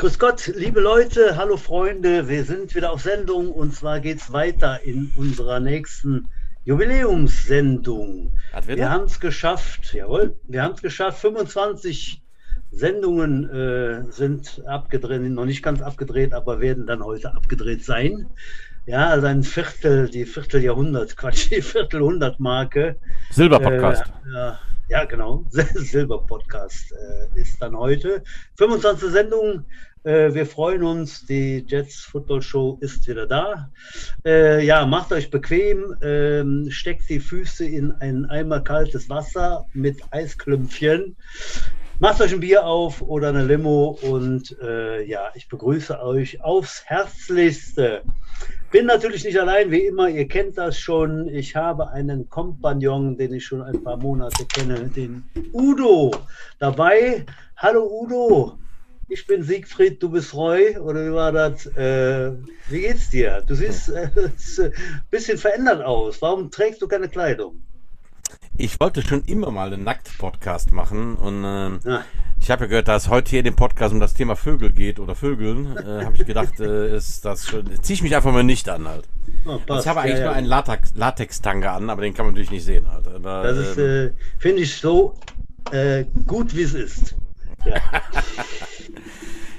Grüß Gott, liebe Leute, hallo Freunde, wir sind wieder auf Sendung und zwar geht es weiter in unserer nächsten Jubiläumssendung. Wir haben es geschafft, jawohl, wir haben es geschafft, 25 Sendungen äh, sind abgedreht, noch nicht ganz abgedreht, aber werden dann heute abgedreht sein. Ja, also ein Viertel, die Vierteljahrhundert, Quatsch, die Viertelhundert-Marke. Silberpodcast. Äh, ja, ja, genau. Silber-Podcast äh, ist dann heute. 25. Sendung. Äh, wir freuen uns. Die Jets Football Show ist wieder da. Äh, ja, macht euch bequem. Ähm, steckt die Füße in ein Eimer kaltes Wasser mit Eisklümpfchen. Macht euch ein Bier auf oder eine Limo und äh, ja, ich begrüße euch aufs Herzlichste. Bin natürlich nicht allein, wie immer, ihr kennt das schon. Ich habe einen Kompagnon, den ich schon ein paar Monate kenne, den Udo dabei. Hallo Udo, ich bin Siegfried, du bist Roy, oder wie war das? Äh, wie geht's dir? Du siehst äh, ein bisschen verändert aus. Warum trägst du keine Kleidung? Ich wollte schon immer mal einen Nackt-Podcast machen und äh, ja. ich habe ja gehört, dass heute hier in dem Podcast um das Thema Vögel geht oder Vögeln. Äh, habe ich gedacht, äh, ist das schon. Ziehe ich mich einfach mal nicht an halt. Oh, ich habe eigentlich ja, nur einen Latex, Latex-Tanga an, aber den kann man natürlich nicht sehen halt. Aber, das ist, ähm, äh, finde ich, so äh, gut, wie es ist. Ja.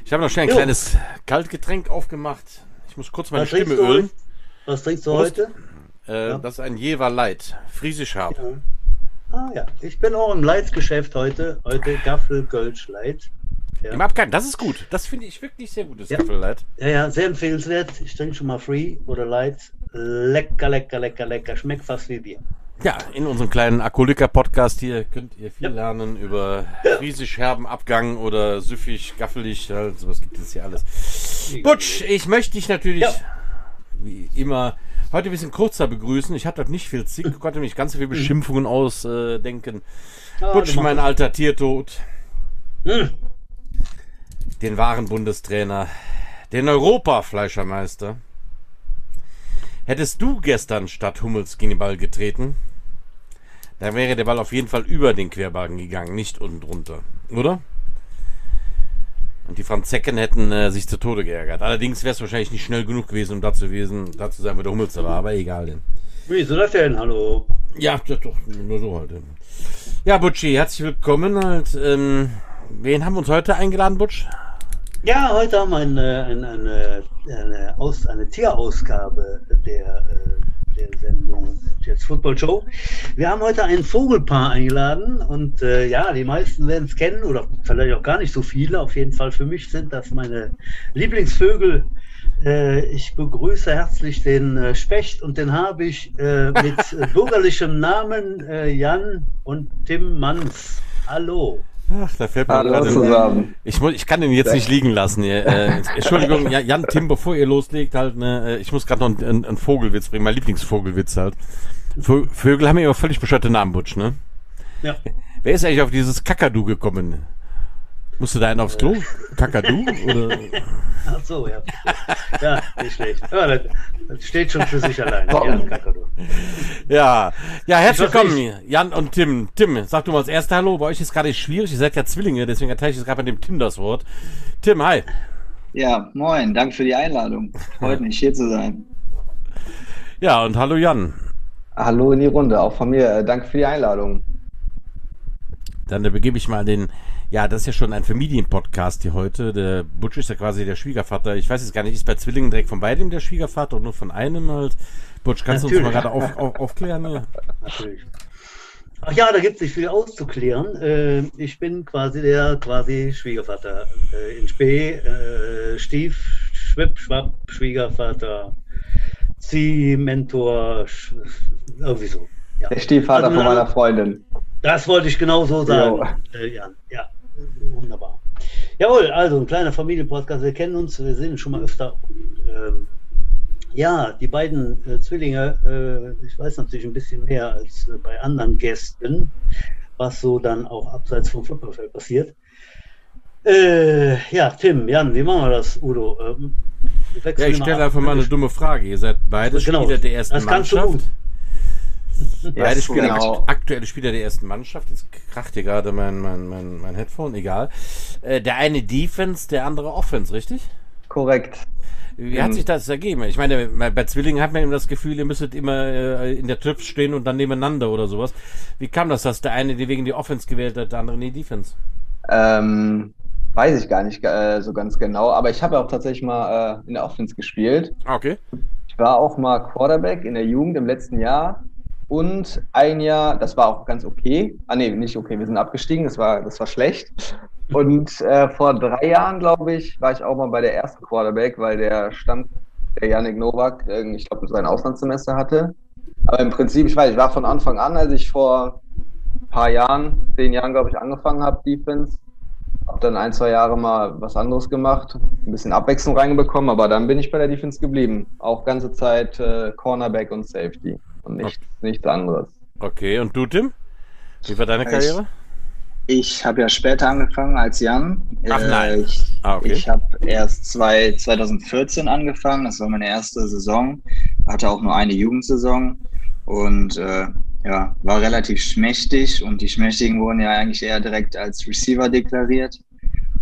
ich habe noch schnell ein jo. kleines Kaltgetränk aufgemacht. Ich muss kurz meine Was Stimme ölen. Was trinkst du Prost. heute? Äh, das ist ein Jever Light, friesisch hart. Ja. Ah ja, ich bin auch im Leitgeschäft heute. Heute Gaffel Gölsch Light. Ja. Im Abgang, das ist gut. Das finde ich wirklich sehr gut, das ja. Gaffel Light. Ja, ja, sehr empfehlenswert. Ich trinke schon mal Free oder Light. Lecker, lecker, lecker, lecker. Schmeckt fast wie Bier. Ja, in unserem kleinen Alkoholiker-Podcast hier könnt ihr viel ja. lernen über friesisch herben Abgang oder süffig, gaffelig, also was gibt es hier alles. Butsch, ich möchte dich natürlich wie immer heute ein bisschen kurzer begrüßen. Ich hatte nicht viel Zick, konnte mich ganz viele Beschimpfungen ausdenken. Äh, Butsch, mein alter Tiertod. Hm. Den wahren Bundestrainer. Den Europafleischermeister. Hättest du gestern statt Hummels gegen den Ball getreten, dann wäre der Ball auf jeden Fall über den Querbalken gegangen, nicht unten drunter. Oder? Und die Franzecken hätten äh, sich zu Tode geärgert. Allerdings wäre es wahrscheinlich nicht schnell genug gewesen, um da zu, gewesen, da zu sein, wo der Hummels war, aber egal denn. Wie soll das denn? Hallo? Ja, doch, nur so halt. Ja, Butschi, herzlich willkommen. Halt, ähm, wen haben wir uns heute eingeladen, Butsch? Ja, heute haben wir eine, eine, eine, eine, Aus, eine Tierausgabe der äh, der Sendung Jets Football Show. Wir haben heute ein Vogelpaar eingeladen und äh, ja, die meisten werden es kennen oder vielleicht auch gar nicht so viele. Auf jeden Fall für mich sind das meine Lieblingsvögel. Äh, ich begrüße herzlich den äh, Specht und den habe ich äh, mit bürgerlichem Namen Jan und Tim Manns. Hallo. Ach, da fällt mir Hallo gerade zusammen. Ich, muss, ich kann den jetzt nicht liegen lassen. Äh, Entschuldigung, Jan, Tim, bevor ihr loslegt, halt, ne, äh, ich muss gerade noch einen, einen, einen, Vogelwitz bringen, mein Lieblingsvogelwitz halt. Vögel haben ja immer völlig bescheuerte Namen, Butsch, ne? Ja. Wer ist eigentlich auf dieses Kakadu gekommen? Musst du da einen aufs Klo? Kakadu? Oder? Ach so, ja. Ja, nicht schlecht. Ja, das, steht schon für sich allein. Ja, Kakadu. Ja, ja, herzlich willkommen, Jan und Tim. Tim, sag du mal das erste Hallo. Bei euch ist gerade schwierig. Ihr seid ja Zwillinge, deswegen erteile ich jetzt gerade bei dem Tim das Wort. Tim, hi. Ja, moin. Danke für die Einladung. Freut mich, hier zu sein. Ja, und hallo Jan. Hallo in die Runde, auch von mir. Danke für die Einladung. Dann begebe ich mal den ja, das ist ja schon ein Familienpodcast hier heute. Der Butch ist ja quasi der Schwiegervater. Ich weiß jetzt gar nicht, ist bei Zwillingen direkt von beidem der Schwiegervater oder nur von einem halt? Butch, kannst Natürlich. du uns mal gerade auf, auf, aufklären? Ja? Natürlich. Ach ja, da gibt es nicht viel auszuklären. Äh, ich bin quasi der quasi Schwiegervater äh, in Spee, äh, Stief, Schwipp, Schwapp, Schwiegervater, Zieh, Mentor, irgendwie so. Ja. Der Stiefvater also, von meiner Freundin. Das wollte ich genau so sagen, äh, Jan. Ja, wunderbar. Jawohl, also ein kleiner Familienpodcast. Wir kennen uns, wir sehen schon mal öfter. Ähm, ja, die beiden äh, Zwillinge, äh, ich weiß natürlich ein bisschen mehr als äh, bei anderen Gästen, was so dann auch abseits vom Footballfeld passiert. Äh, ja, Tim, Jan, wie machen wir das, Udo? Ähm, ja, ich stelle einfach mal eine dumme Frage. Ihr seid beide genau, Spieler der ersten das Mannschaft. Du Beide yes, Spieler, genau. aktuelle Spieler der ersten Mannschaft. Jetzt kracht hier gerade mein, mein, mein, mein Headphone, egal. Äh, der eine Defense, der andere Offense, richtig? Korrekt. Wie hat sich das ergeben? Ich meine, bei Zwillingen hat man immer das Gefühl, ihr müsstet immer äh, in der Trips stehen und dann nebeneinander oder sowas. Wie kam das, dass der eine die wegen die Offense gewählt hat, der andere die Defense? Ähm, weiß ich gar nicht äh, so ganz genau, aber ich habe auch tatsächlich mal äh, in der Offense gespielt. Ah, okay. Ich war auch mal Quarterback in der Jugend im letzten Jahr und ein Jahr, das war auch ganz okay. Ah nee, nicht okay, wir sind abgestiegen, das war, das war schlecht. Und äh, vor drei Jahren, glaube ich, war ich auch mal bei der ersten Quarterback, weil der Stand, der Janik Nowak, ich glaube, sein Auslandssemester hatte. Aber im Prinzip, ich weiß, ich war von Anfang an, als ich vor ein paar Jahren, zehn Jahren, glaube ich, angefangen habe, Defense, habe dann ein, zwei Jahre mal was anderes gemacht, ein bisschen Abwechslung reingekommen, aber dann bin ich bei der Defense geblieben. Auch ganze Zeit äh, Cornerback und Safety und nichts, okay. nichts anderes. Okay, und du, Tim? Wie war deine Karriere? Ich habe ja später angefangen als Jan. Ach nein. Äh, ich, ah, okay. ich habe erst zwei, 2014 angefangen. Das war meine erste Saison. Hatte auch nur eine Jugendsaison und äh, ja, war relativ schmächtig. Und die Schmächtigen wurden ja eigentlich eher direkt als Receiver deklariert.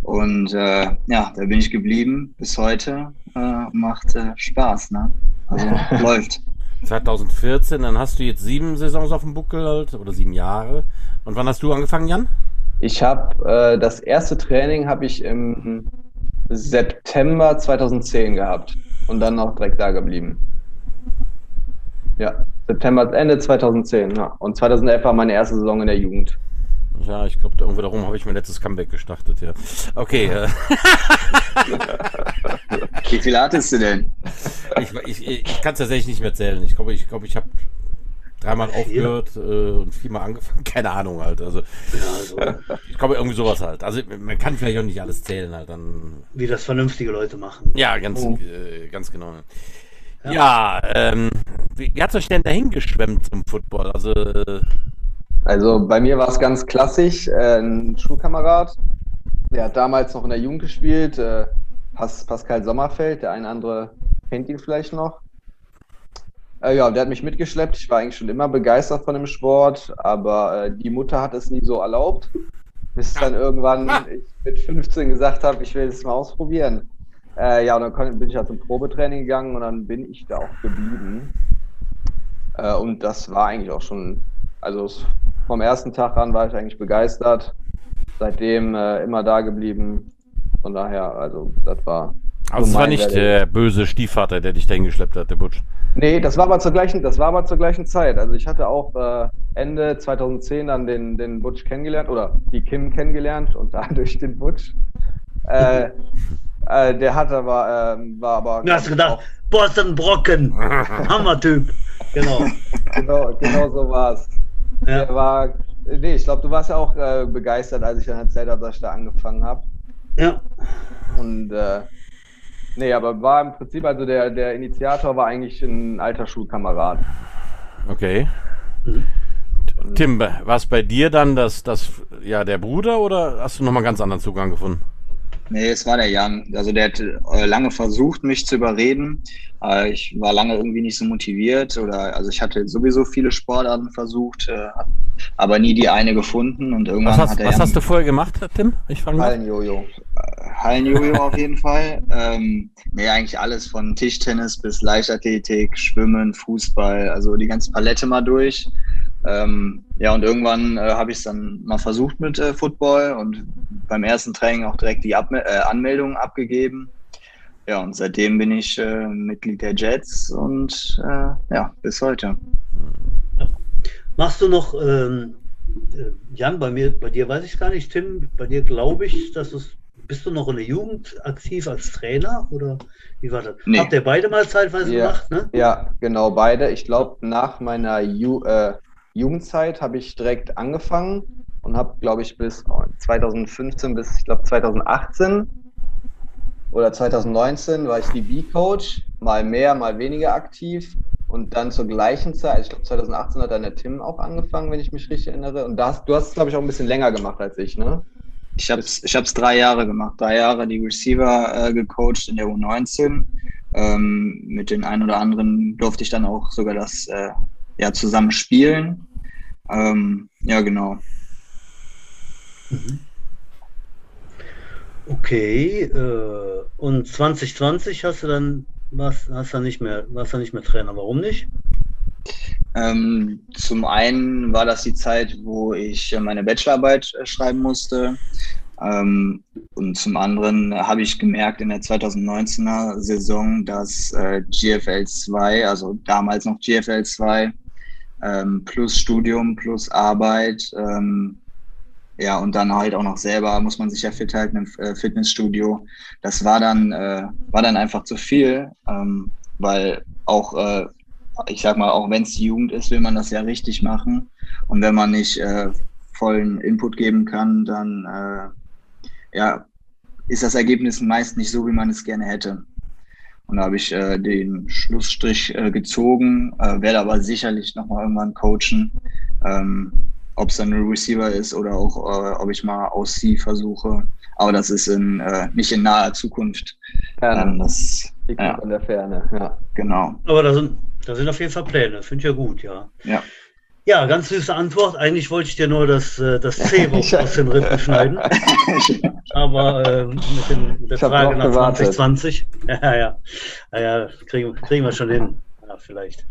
Und äh, ja, da bin ich geblieben bis heute. Äh, macht äh, Spaß, ne? Also läuft. 2014, dann hast du jetzt sieben Saisons auf dem Buckel halt, oder sieben Jahre. Und wann hast du angefangen, Jan? Ich habe äh, das erste Training habe ich im September 2010 gehabt und dann noch direkt da geblieben. Ja, September, Ende 2010. Ja. Und 2011 war meine erste Saison in der Jugend. Ja, ich glaube, irgendwo darum habe ich mein letztes Comeback gestartet, ja. Okay. Äh. Wie viel hattest du denn? Ich, ich, ich kann es tatsächlich nicht mehr zählen. Ich glaube, ich, glaub, ich habe dreimal aufgehört äh, und viermal angefangen. Keine Ahnung halt. Also, ja, ich glaube irgendwie sowas halt. Also man kann vielleicht auch nicht alles zählen halt. Dann, Wie das vernünftige Leute machen. Ja, ganz, oh. äh, ganz genau. Ja, ja ähm, wie, wie hat es euch denn dahin geschwemmt zum Football? Also, also bei mir war es ganz klassisch. Äh, ein Schulkamerad, der hat damals noch in der Jugend gespielt. Äh, Pas Pascal Sommerfeld, der eine andere kennt ihn vielleicht noch. Äh, ja, der hat mich mitgeschleppt. Ich war eigentlich schon immer begeistert von dem Sport, aber die Mutter hat es nie so erlaubt, bis dann irgendwann ich mit 15 gesagt habe, ich will es mal ausprobieren. Ja, und dann bin ich halt zum Probetraining gegangen und dann bin ich da auch geblieben. Und das war eigentlich auch schon, also vom ersten Tag an war ich eigentlich begeistert. Seitdem äh, immer da geblieben. Von daher, also das war. Also es war nicht der böse Stiefvater, der dich dahin geschleppt hat, der Butch. Nee, das war aber zur gleichen, das war aber zur gleichen Zeit. Also ich hatte auch äh, Ende 2010 dann den, den Butch kennengelernt oder die Kim kennengelernt und dadurch den Butch. Äh, äh, der hat aber, äh, war aber. Du hast gedacht, Boston Brocken, Hammertyp. Genau. genau, genau so war's. Ja. Der war, nee, ich glaube, du warst ja auch äh, begeistert, als ich dann erzählt habe, dass ich da angefangen habe. Ja. Und äh, Nee, aber war im Prinzip, also der, der Initiator war eigentlich ein alter Schulkamerad. Okay. Mhm. Tim, war es bei dir dann das, das, ja, der Bruder oder hast du nochmal einen ganz anderen Zugang gefunden? Nee, es war der Jan. Also der hat äh, lange versucht, mich zu überreden. Äh, ich war lange irgendwie nicht so motiviert oder also ich hatte sowieso viele Sportarten versucht, äh, aber nie die eine gefunden und irgendwann was hast, hat er. Was Jan hast du vorher gemacht, Tim? Ich fange Hallenjojo. Hallenjojo auf jeden Fall. Ähm, nee, eigentlich alles von Tischtennis bis Leichtathletik, Schwimmen, Fußball, also die ganze Palette mal durch. Ähm, ja, und irgendwann äh, habe ich es dann mal versucht mit äh, Football und beim ersten Training auch direkt die Ab äh, Anmeldung abgegeben. Ja, und seitdem bin ich äh, Mitglied der Jets und äh, ja, bis heute. Machst du noch, ähm, äh, Jan, bei mir, bei dir weiß ich gar nicht, Tim, bei dir glaube ich, dass es bist du noch in der Jugend aktiv als Trainer oder wie war das? Nee. Habt ihr beide mal zeitweise ja, gemacht, ne? Ja, genau, beide. Ich glaube, nach meiner Ju Jugendzeit habe ich direkt angefangen und habe, glaube ich, bis 2015 bis, ich glaube, 2018 oder 2019 war ich DB-Coach, mal mehr, mal weniger aktiv. Und dann zur gleichen Zeit, ich glaube 2018 hat dann der Tim auch angefangen, wenn ich mich richtig erinnere. Und das, du hast es, glaube ich, auch ein bisschen länger gemacht als ich, ne? Ich habe es ich hab's drei Jahre gemacht. Drei Jahre die Receiver äh, gecoacht in der U19. Ähm, mit den ein oder anderen durfte ich dann auch sogar das äh, ja, zusammen spielen. Ähm, ja, genau. Mhm. Okay, äh, und 2020 hast du dann was, hast du nicht mehr, warst du nicht mehr Trainer. Warum nicht? Ähm, zum einen war das die Zeit, wo ich meine Bachelorarbeit äh, schreiben musste. Ähm, und zum anderen habe ich gemerkt in der 2019er Saison, dass äh, GFL 2, also damals noch GFL 2, ähm, plus Studium, plus Arbeit, ähm, ja, und dann halt auch noch selber muss man sich ja fit halten im äh, Fitnessstudio. Das war dann, äh, war dann einfach zu viel, ähm, weil auch, äh, ich sag mal, auch wenn es die Jugend ist, will man das ja richtig machen. Und wenn man nicht äh, vollen Input geben kann, dann äh, ja, ist das Ergebnis meist nicht so, wie man es gerne hätte. Und da habe ich äh, den Schlussstrich äh, gezogen, äh, werde aber sicherlich nochmal irgendwann coachen. Ähm, ob es dann ein Receiver ist oder auch, äh, ob ich mal aus sie versuche. Aber das ist in, äh, nicht in naher Zukunft. Ferne. Ähm, das, ja. in der Ferne, ja. Genau. Aber da sind, da sind auf jeden Fall Pläne, finde ich ja gut, ja. Ja. Ja, ganz süße Antwort. Eigentlich wollte ich dir nur das, äh, das C aus den Rippen schneiden. Aber äh, mit, den, der Frage nach gewartet. 2020, ja, ja, ja, ja kriegen, kriegen wir schon hin. Ja, vielleicht.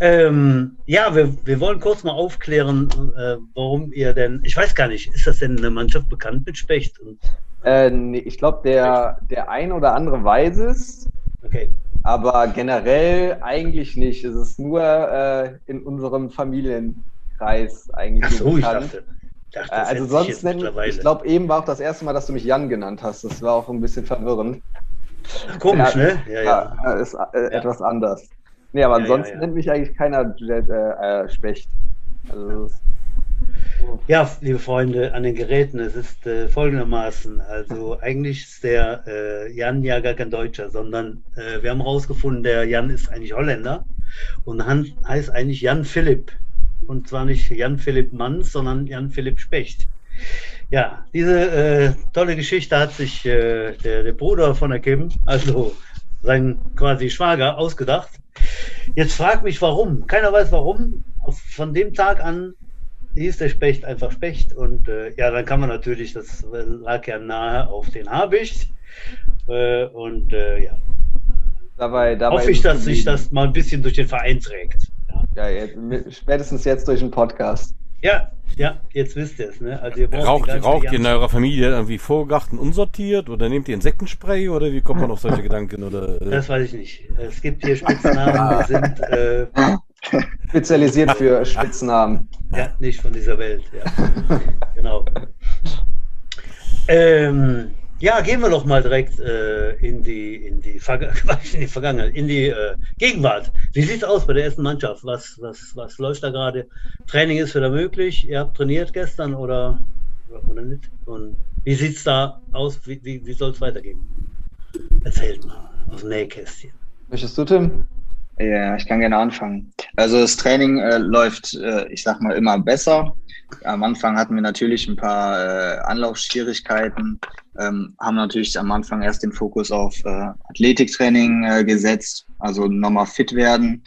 Ähm, ja, wir, wir wollen kurz mal aufklären, äh, warum ihr denn, ich weiß gar nicht, ist das denn eine Mannschaft bekannt mit Specht? Und, äh, nee, ich glaube, der, der ein oder andere weiß es. Okay. Aber generell eigentlich nicht. Es ist nur äh, in unserem Familienkreis eigentlich. Ach so, ich dachte. dachte äh, also sonst nennen, ich glaube, eben war auch das erste Mal, dass du mich Jan genannt hast. Das war auch ein bisschen verwirrend. Komisch, ja, ne? Ja, ja. ja ist äh, etwas anders. Nee, aber ansonsten nennt mich eigentlich keiner äh, äh, Specht. Also, ja, liebe Freunde, an den Geräten, es ist äh, folgendermaßen. Also eigentlich ist der äh, Jan ja gar kein Deutscher, sondern äh, wir haben herausgefunden, der Jan ist eigentlich Holländer und Han heißt eigentlich Jan Philipp. Und zwar nicht Jan Philipp Manns, sondern Jan Philipp Specht. Ja, diese äh, tolle Geschichte hat sich äh, der, der Bruder von der Kim, also sein quasi Schwager, ausgedacht. Jetzt frag mich warum. Keiner weiß warum. Von dem Tag an hieß der Specht einfach Specht. Und äh, ja, dann kann man natürlich, das lag ja nahe auf den Habicht. Äh, und äh, ja. Dabei, dabei hoffe ich, dass sich das mal ein bisschen durch den Verein trägt. Ja, ja jetzt, spätestens jetzt durch den Podcast. Ja, ja, jetzt wisst ihr es. Ne? Also ihr raucht, raucht ihr in eurer Familie irgendwie Vorgarten unsortiert oder nehmt ihr Insektenspray oder wie kommt man auf solche Gedanken? Oder, äh? Das weiß ich nicht. Es gibt hier Spitznamen, die sind äh, spezialisiert für Spitznamen. Ja, nicht von dieser Welt. Ja. genau. Ähm, ja, gehen wir doch mal direkt äh, in, die, in, die in die Vergangenheit, in die äh, Gegenwart. Wie sieht es aus bei der ersten Mannschaft? Was, was, was läuft da gerade? Training ist wieder möglich. Ihr habt trainiert gestern oder, oder nicht? Und wie sieht es da aus? Wie, wie, wie soll es weitergehen? Erzählt mal aus dem Nähkästchen. Möchtest du, Tim? Ja, ich kann gerne anfangen. Also das Training äh, läuft, äh, ich sag mal, immer besser. Am Anfang hatten wir natürlich ein paar äh, Anlaufschwierigkeiten ähm, haben natürlich am Anfang erst den Fokus auf äh, Athletiktraining äh, gesetzt, also nochmal fit werden.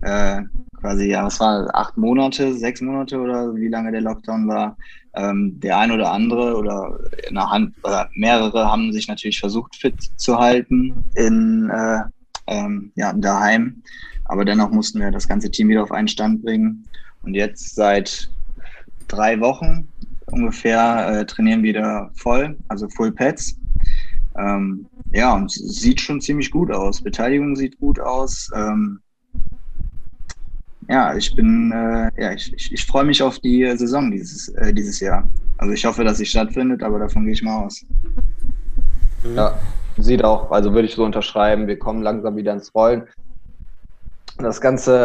Äh, quasi, ja, was war acht Monate, sechs Monate oder wie lange der Lockdown war. Ähm, der ein oder andere oder eine Hand oder mehrere haben sich natürlich versucht, fit zu halten in ähm, ja, daheim. Aber dennoch mussten wir das ganze Team wieder auf einen Stand bringen. Und jetzt seit drei Wochen ungefähr äh, trainieren wieder voll, also Full Pads. Ähm, ja, und sieht schon ziemlich gut aus. Beteiligung sieht gut aus. Ähm, ja, ich bin, äh, ja, ich, ich, ich freue mich auf die Saison dieses, äh, dieses Jahr. Also ich hoffe, dass sie stattfindet, aber davon gehe ich mal aus. Ja, sieht auch, also würde ich so unterschreiben, wir kommen langsam wieder ins Rollen das ganze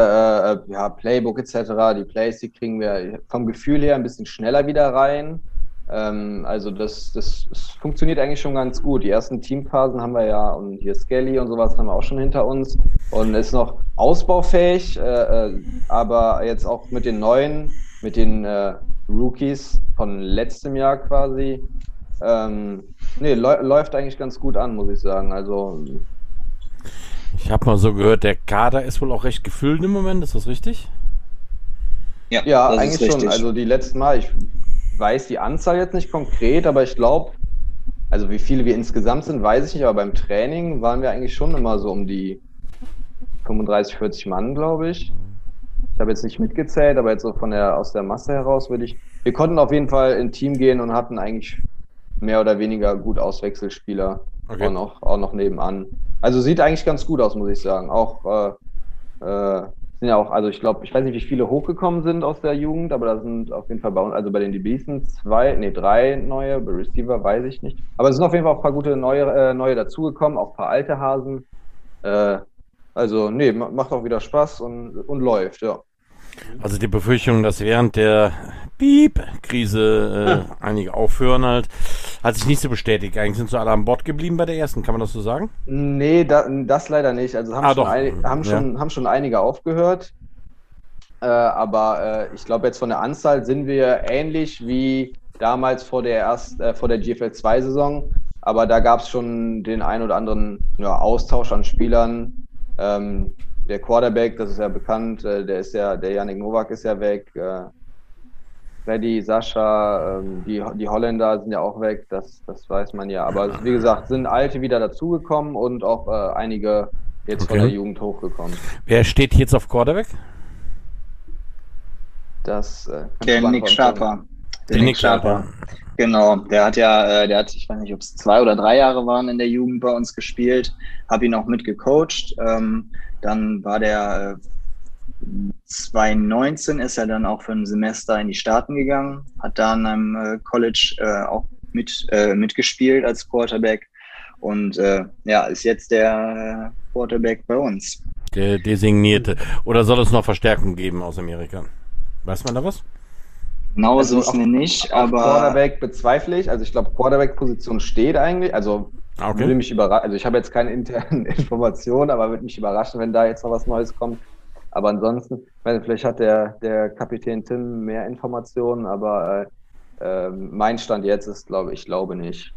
äh, ja, Playbook etc., die Plays, die kriegen wir vom Gefühl her ein bisschen schneller wieder rein. Ähm, also das, das, das, funktioniert eigentlich schon ganz gut. Die ersten Teamphasen haben wir ja und hier Skelly und sowas haben wir auch schon hinter uns und ist noch ausbaufähig, äh, äh, aber jetzt auch mit den neuen, mit den äh, Rookies von letztem Jahr quasi. Ähm, nee, läuft eigentlich ganz gut an, muss ich sagen. Also Ich habe mal so gehört, der Kader ist wohl auch recht gefüllt im Moment, ist das richtig? Ja, ja eigentlich schon. Also die letzten Mal, ich weiß die Anzahl jetzt nicht konkret, aber ich glaube, also wie viele wir insgesamt sind, weiß ich nicht, aber beim Training waren wir eigentlich schon immer so um die 35, 40 Mann, glaube ich. Ich habe jetzt nicht mitgezählt, aber jetzt so von der aus der Masse heraus würde ich. Wir konnten auf jeden Fall in Team gehen und hatten eigentlich mehr oder weniger gut Auswechselspieler okay. auch, noch, auch noch nebenan. Also sieht eigentlich ganz gut aus, muss ich sagen. Auch äh, äh, sind ja auch, also ich glaube, ich weiß nicht, wie viele hochgekommen sind aus der Jugend, aber da sind auf jeden Fall bei uns, also bei den DBs sind zwei, nee, drei neue, bei Receiver weiß ich nicht. Aber es sind auf jeden Fall auch ein paar gute neue, äh, neue dazugekommen, auch ein paar alte Hasen. Äh, also, nee, macht auch wieder Spaß und, und läuft, ja. Also die Befürchtung, dass während der Piep-Krise äh, einige aufhören halt, hat sich nicht so bestätigt. Eigentlich sind so alle an Bord geblieben bei der ersten, kann man das so sagen? Nee, da, das leider nicht. Also haben, ah, schon, ein, haben, schon, ja. haben schon einige aufgehört. Äh, aber äh, ich glaube, jetzt von der Anzahl sind wir ähnlich wie damals vor der, erst, äh, vor der GFL 2-Saison. Aber da gab es schon den ein oder anderen ja, Austausch an Spielern. Ähm, der Quarterback, das ist ja bekannt, äh, der ist ja, der Janik Nowak ist ja weg. Freddy, Sascha, ähm, die, die Holländer sind ja auch weg, das, das weiß man ja. Aber wie gesagt, sind alte wieder dazugekommen und auch äh, einige jetzt okay. von der Jugend hochgekommen. Wer steht jetzt auf Quarterback? Das äh, der Nick Schaper. Der, Nick Schaper. Genau, der hat ja, äh, der hat, ich weiß nicht, ob es zwei oder drei Jahre waren in der Jugend bei uns gespielt, habe ihn auch mitgecoacht. Ähm, dann war der äh, 2019 ist er dann auch für ein Semester in die Staaten gegangen, hat da an einem äh, College äh, auch mit, äh, mitgespielt als Quarterback und äh, ja, ist jetzt der äh, Quarterback bei uns. Der designierte. Oder soll es noch Verstärkung geben aus Amerika? Weiß man da was? Genau so also ist mir nicht, aber. Quarterback bezweifle ich. Also ich glaube, Quarterback-Position steht eigentlich. Also okay. Würde mich überraschen. Also ich habe jetzt keine internen Informationen, aber würde mich überraschen, wenn da jetzt noch was Neues kommt. Aber ansonsten, meine, vielleicht hat der, der Kapitän Tim mehr Informationen, aber äh, äh, mein Stand jetzt ist, glaube ich, glaube nicht.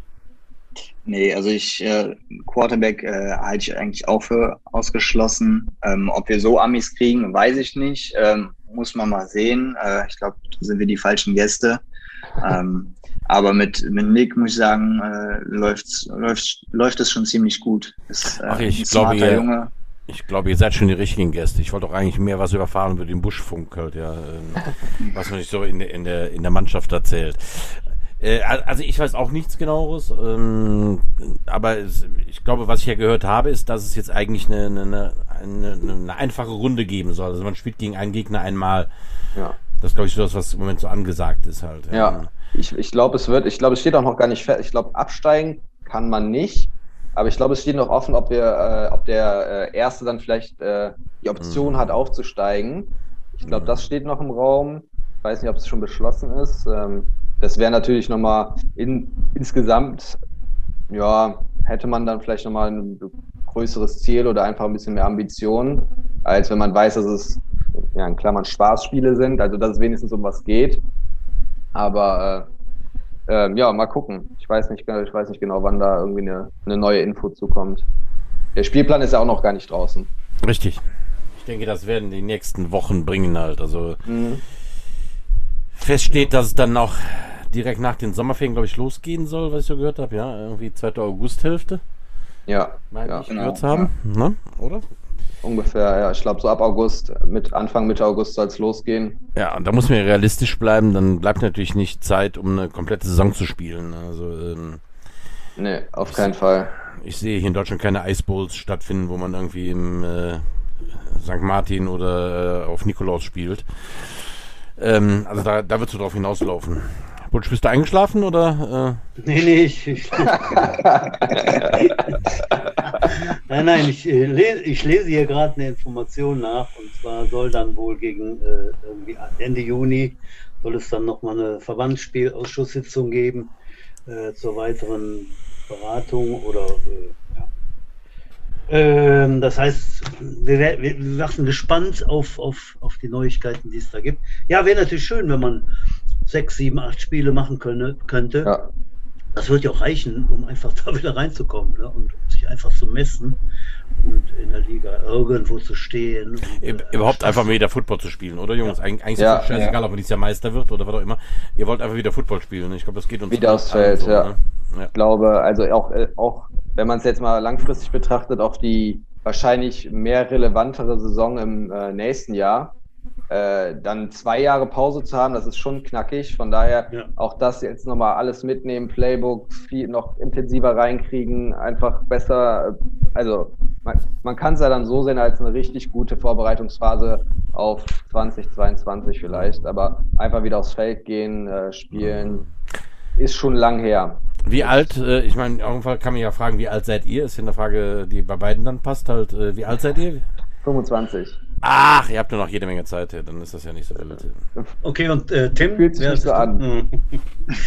Nee, also ich äh, Quarterback äh, halte ich eigentlich auch für ausgeschlossen. Ähm, ob wir so Amis kriegen, weiß ich nicht. Ähm, muss man mal sehen. Äh, ich glaube, da sind wir die falschen Gäste. Ähm, aber mit, mit Nick muss ich sagen, äh, läuft, läuft, läuft es schon ziemlich gut. Ist, äh, Ach, ich glaube, Junge. Ich glaube, ihr seid schon die richtigen Gäste. Ich wollte auch eigentlich mehr was überfahren über den Buschfunk halt, ja, äh, was man nicht so in, der, in, der, in der Mannschaft erzählt. Äh, also ich weiß auch nichts genaueres, ähm, aber es, ich glaube, was ich ja gehört habe, ist, dass es jetzt eigentlich eine, eine, eine, eine einfache Runde geben soll. Also man spielt gegen einen Gegner einmal. Ja. Das glaube ich so das, was im Moment so angesagt ist halt. Ja. ja. Ich, ich glaube, es wird, ich glaube, es steht auch noch gar nicht fest. Ich glaube, absteigen kann man nicht. Aber ich glaube, es steht noch offen, ob wir, äh, ob der äh, Erste dann vielleicht äh, die Option mhm. hat, aufzusteigen. Ich glaube, das steht noch im Raum. Ich weiß nicht, ob es schon beschlossen ist. Ähm, das wäre natürlich nochmal in, insgesamt, ja, hätte man dann vielleicht nochmal ein größeres Ziel oder einfach ein bisschen mehr Ambition, als wenn man weiß, dass es ja, in Klammern Spaßspiele sind, also dass es wenigstens um was geht. Aber äh, äh, ja, mal gucken. Ich weiß nicht, ich weiß nicht genau, wann da irgendwie eine, eine neue Info zukommt. Der Spielplan ist ja auch noch gar nicht draußen. Richtig. Ich denke, das werden die nächsten Wochen bringen halt. Also mhm. fest steht, dass es dann auch direkt nach den Sommerferien, glaube ich, losgehen soll, was ich so gehört habe. Ja, irgendwie 2. Augusthälfte. Ja, meine ja, ich genau. gehört haben, ja. ne? oder? Ungefähr, ja. Ich glaube, so ab August, mit Anfang, Mitte August soll es losgehen. Ja, und da muss man ja realistisch bleiben. Dann bleibt natürlich nicht Zeit, um eine komplette Saison zu spielen. Also, ähm, nee, auf keinen Fall. Ich sehe hier in Deutschland keine Ice Bowls stattfinden, wo man irgendwie im äh, St. Martin oder äh, auf Nikolaus spielt. Ähm, also da, da wird es so drauf hinauslaufen. Butch, bist du eingeschlafen oder? Äh? Nee, nee, ich. ich nein, nein, ich, äh, lese, ich lese hier gerade eine Information nach und zwar soll dann wohl gegen äh, Ende Juni soll es dann nochmal eine Verbandsspielausschusssitzung geben äh, zur weiteren Beratung oder äh, ja. Ähm, das heißt, wir, wir warten gespannt auf, auf, auf die Neuigkeiten, die es da gibt. Ja, wäre natürlich schön, wenn man sechs, sieben, acht Spiele machen könne, könnte. Ja. Das wird ja auch reichen, um einfach da wieder reinzukommen ne? und sich einfach zu messen. und in der Liga irgendwo zu stehen. Und, äh, Überhaupt einfach mal wieder Football zu spielen, oder Jungs? Ja. Eig eigentlich ja, ist es scheißegal, ja. ob man dieses Jahr Meister wird oder was auch immer. Ihr wollt einfach wieder Football spielen. Ich glaube, das geht uns wieder aufs Feld. So, ja. Ne? ja. Ich glaube, also auch, äh, auch wenn man es jetzt mal langfristig betrachtet, auf die wahrscheinlich mehr relevantere Saison im äh, nächsten Jahr äh, dann zwei Jahre Pause zu haben, das ist schon knackig. Von daher ja. auch das jetzt nochmal alles mitnehmen, Playbook viel noch intensiver reinkriegen, einfach besser. Also man, man kann es ja dann so sehen als eine richtig gute Vorbereitungsphase auf 2022 vielleicht, aber einfach wieder aufs Feld gehen, äh, spielen, ist schon lang her. Wie alt, äh, ich meine, irgendwann kann man ja fragen, wie alt seid ihr? Ist ja eine Frage, die bei beiden dann passt halt. Äh, wie alt seid ihr? 25. Ach, ihr habt nur noch jede Menge Zeit, dann ist das ja nicht so wild. Okay, und äh, Tim? Fühlt sich nicht so an.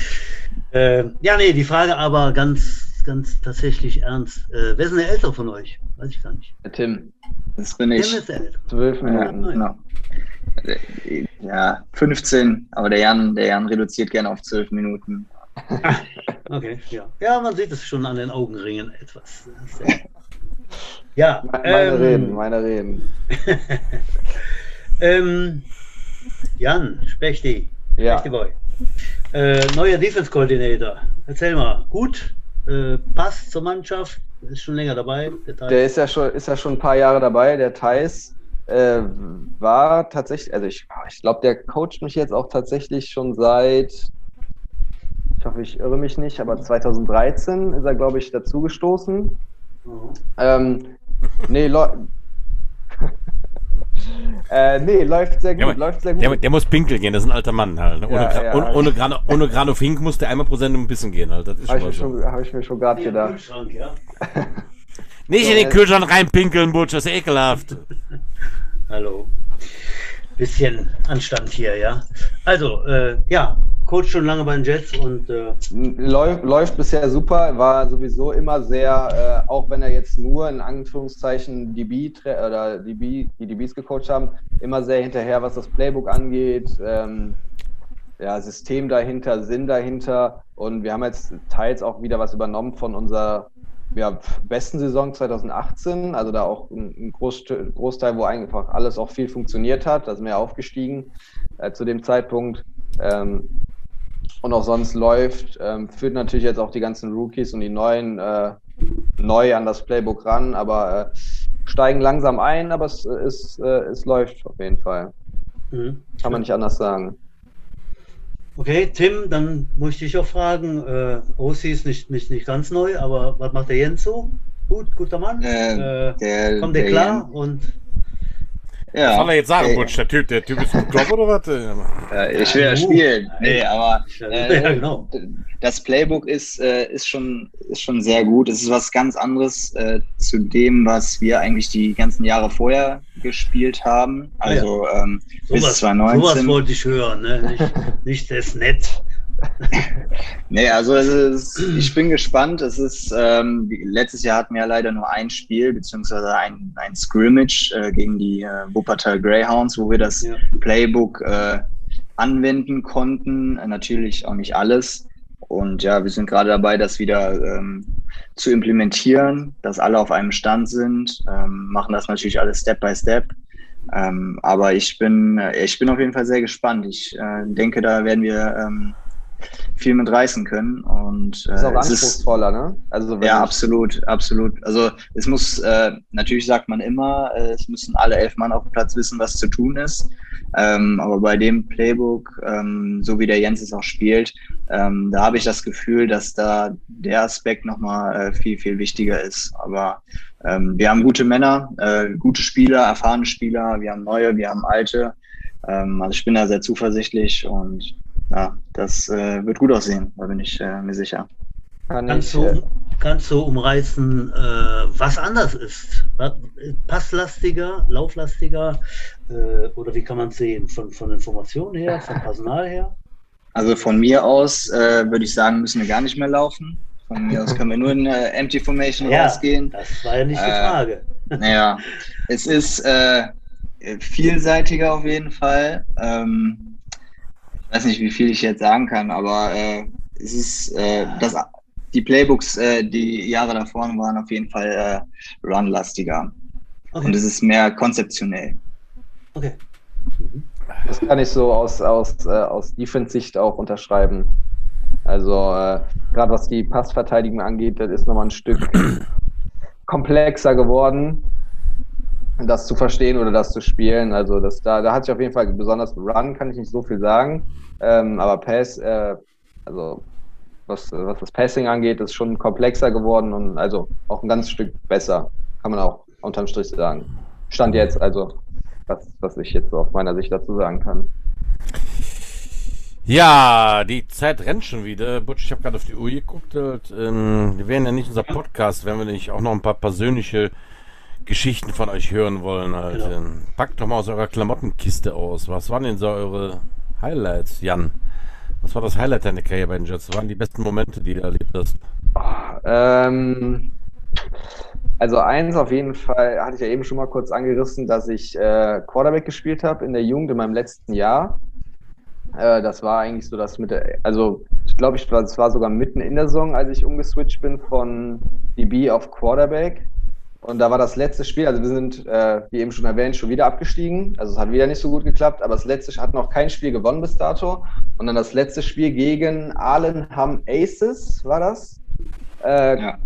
äh, ja, nee, die Frage aber ganz, ganz tatsächlich ernst. Äh, wer ist denn der Ältere von euch? Weiß ich gar nicht. Tim. Das bin ich. Tim ist der Ältere. Zwölf Minuten. Ja, genau. Ja, 15, aber der Jan, der Jan reduziert gerne auf zwölf Minuten. okay, ja. Ja, man sieht es schon an den Augenringen etwas. Ja. Meine ähm, Reden, meine Reden. ähm, Jan, Spechti, ja. Spechti Boy. Äh, neuer Defense Coordinator. Erzähl mal, gut, äh, passt zur Mannschaft, ist schon länger dabei. Der, der, ist, ja schon, ist ja schon ein paar Jahre dabei, der Thais. Äh, war tatsächlich, also ich, ich glaube, der coacht mich jetzt auch tatsächlich schon seit, ich hoffe, ich irre mich nicht, aber 2013 ist er, glaube ich, dazugestoßen. Mhm. Ähm, Nee, äh, nee, läuft sehr gut. Der, läuft sehr gut. Der, der, muss pinkeln gehen, das ist ein alter Mann halt. Ohne, ja, ja. ohne, ohne, Grano, ohne Grano Fink muss der einmal pro Sendung ein bisschen gehen halt. Das ist Habe ich, so. hab ich mir schon gerade gedacht. Ja. Nicht so, in den Kühlschrank reinpinkeln, Butch, das ist ekelhaft. Hallo. Bisschen Anstand hier, ja. Also, äh, ja, Coach schon lange bei den Jets und äh läuft, läuft bisher super, war sowieso immer sehr, äh, auch wenn er jetzt nur in Anführungszeichen DB oder DB, die DBs gecoacht haben, immer sehr hinterher, was das Playbook angeht, ähm, ja, System dahinter, Sinn dahinter und wir haben jetzt teils auch wieder was übernommen von unserer ja, besten Saison 2018, also da auch ein, Groß, Großteil, wo einfach alles auch viel funktioniert hat, da sind wir aufgestiegen äh, zu dem Zeitpunkt. Ähm, und auch sonst läuft, ähm, führt natürlich jetzt auch die ganzen Rookies und die Neuen äh, neu an das Playbook ran, aber äh, steigen langsam ein, aber es, es, äh, es läuft auf jeden Fall. Mhm. Kann man nicht anders sagen. Okay, Tim, dann muss ich dich auch fragen. Äh, OC ist nicht, nicht, nicht ganz neu, aber was macht der Jens so? Gut, guter Mann. Äh, äh, der, kommt der, der klar Jens. und ja. Was soll er jetzt sagen, okay. Butch? Der Typ, der Typ ist ein Club oder was? Ja, ich will ja spielen. Nee, aber äh, ja, genau. das Playbook ist, äh, ist, schon, ist schon sehr gut. Es ist was ganz anderes äh, zu dem, was wir eigentlich die ganzen Jahre vorher gespielt haben. Also ähm, so bis was, 2019. Sowas wollte ich hören, ne? nicht, nicht das Nett nee, also ist, ich bin gespannt. Es ist ähm, letztes Jahr hatten wir ja leider nur ein Spiel beziehungsweise ein, ein Scrimmage äh, gegen die äh, Wuppertal Greyhounds, wo wir das ja. Playbook äh, anwenden konnten. natürlich auch nicht alles. Und ja, wir sind gerade dabei, das wieder ähm, zu implementieren, dass alle auf einem Stand sind, ähm, machen das natürlich alles Step by Step. Ähm, aber ich bin, äh, ich bin auf jeden Fall sehr gespannt. Ich äh, denke, da werden wir ähm, viel mit reißen können. Und, äh, ist auch anspruchsvoller, ist, ne? Also ja, absolut, absolut. Also es muss, äh, natürlich sagt man immer, äh, es müssen alle elf Mann auf dem Platz wissen, was zu tun ist. Ähm, aber bei dem Playbook, ähm, so wie der Jens es auch spielt, ähm, da habe ich das Gefühl, dass da der Aspekt nochmal äh, viel, viel wichtiger ist. Aber ähm, wir haben gute Männer, äh, gute Spieler, erfahrene Spieler, wir haben neue, wir haben alte. Ähm, also ich bin da sehr zuversichtlich und ja, das äh, wird gut aussehen, da bin ich äh, mir sicher. Kann kannst, ich, du, äh, kannst du umreißen, äh, was anders ist? Passlastiger, lauflastiger äh, oder wie kann man es sehen? Von, von Informationen her, vom Personal her? Also von mir aus äh, würde ich sagen, müssen wir gar nicht mehr laufen. Von mir aus können wir nur in äh, Empty Formation ja, rausgehen. Das war ja nicht die Frage. Naja, es ist vielseitiger auf jeden Fall. Ähm, weiß nicht, wie viel ich jetzt sagen kann, aber äh, es ist äh, das die Playbooks, äh, die Jahre davor waren auf jeden Fall äh, run-lastiger. Okay. Und es ist mehr konzeptionell. Okay. Mhm. Das kann ich so aus, aus, äh, aus Defense-Sicht auch unterschreiben. Also äh, gerade was die Passverteidigung angeht, das ist nochmal ein Stück komplexer geworden, das zu verstehen oder das zu spielen. Also das, da, da hat sich auf jeden Fall besonders Run, kann ich nicht so viel sagen. Ähm, aber Pass, äh, also was, was das Passing angeht, ist schon komplexer geworden und also auch ein ganz Stück besser, kann man auch unterm Strich sagen. Stand jetzt, also was, was ich jetzt so auf meiner Sicht dazu sagen kann. Ja, die Zeit rennt schon wieder. Butch, ich habe gerade auf die Uhr geguckt. Ähm, wir wären ja nicht unser Podcast, wenn wir nicht auch noch ein paar persönliche Geschichten von euch hören wollen. Halt. Genau. Packt doch mal aus eurer Klamottenkiste aus. Was waren denn so eure Highlights, Jan? Was war das Highlight deiner Karriere bei den Jets? Was waren die besten Momente, die du erlebt hast? Ähm, also eins auf jeden Fall, hatte ich ja eben schon mal kurz angerissen, dass ich äh, Quarterback gespielt habe in der Jugend in meinem letzten Jahr. Äh, das war eigentlich so das mit der, also ich glaube, ich es war sogar mitten in der Saison, als ich umgeswitcht bin von DB auf Quarterback. Und da war das letzte Spiel, also wir sind, äh, wie eben schon erwähnt, schon wieder abgestiegen. Also es hat wieder nicht so gut geklappt, aber das letzte hat noch kein Spiel gewonnen bis dato. Und dann das letzte Spiel gegen Ahlenham Aces, war das? Äh, ja.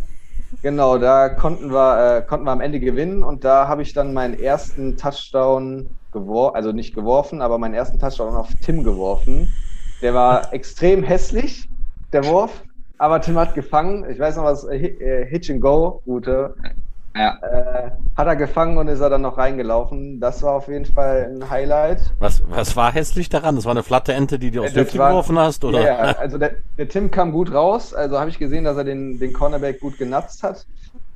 Genau, da konnten wir, äh, konnten wir am Ende gewinnen und da habe ich dann meinen ersten Touchdown geworfen, also nicht geworfen, aber meinen ersten Touchdown auf Tim geworfen. Der war extrem hässlich, der Wurf, aber Tim hat gefangen. Ich weiß noch was, äh, äh Hitch-and-Go-Route. Ja. Äh, hat er gefangen und ist er dann noch reingelaufen. Das war auf jeden Fall ein Highlight. Was, was war hässlich daran? Das war eine flatte Ente, die du aus Hüfte geworfen hast? Oder? Ja, also der, der, Tim kam gut raus. Also habe ich gesehen, dass er den, den Cornerback gut genatzt hat.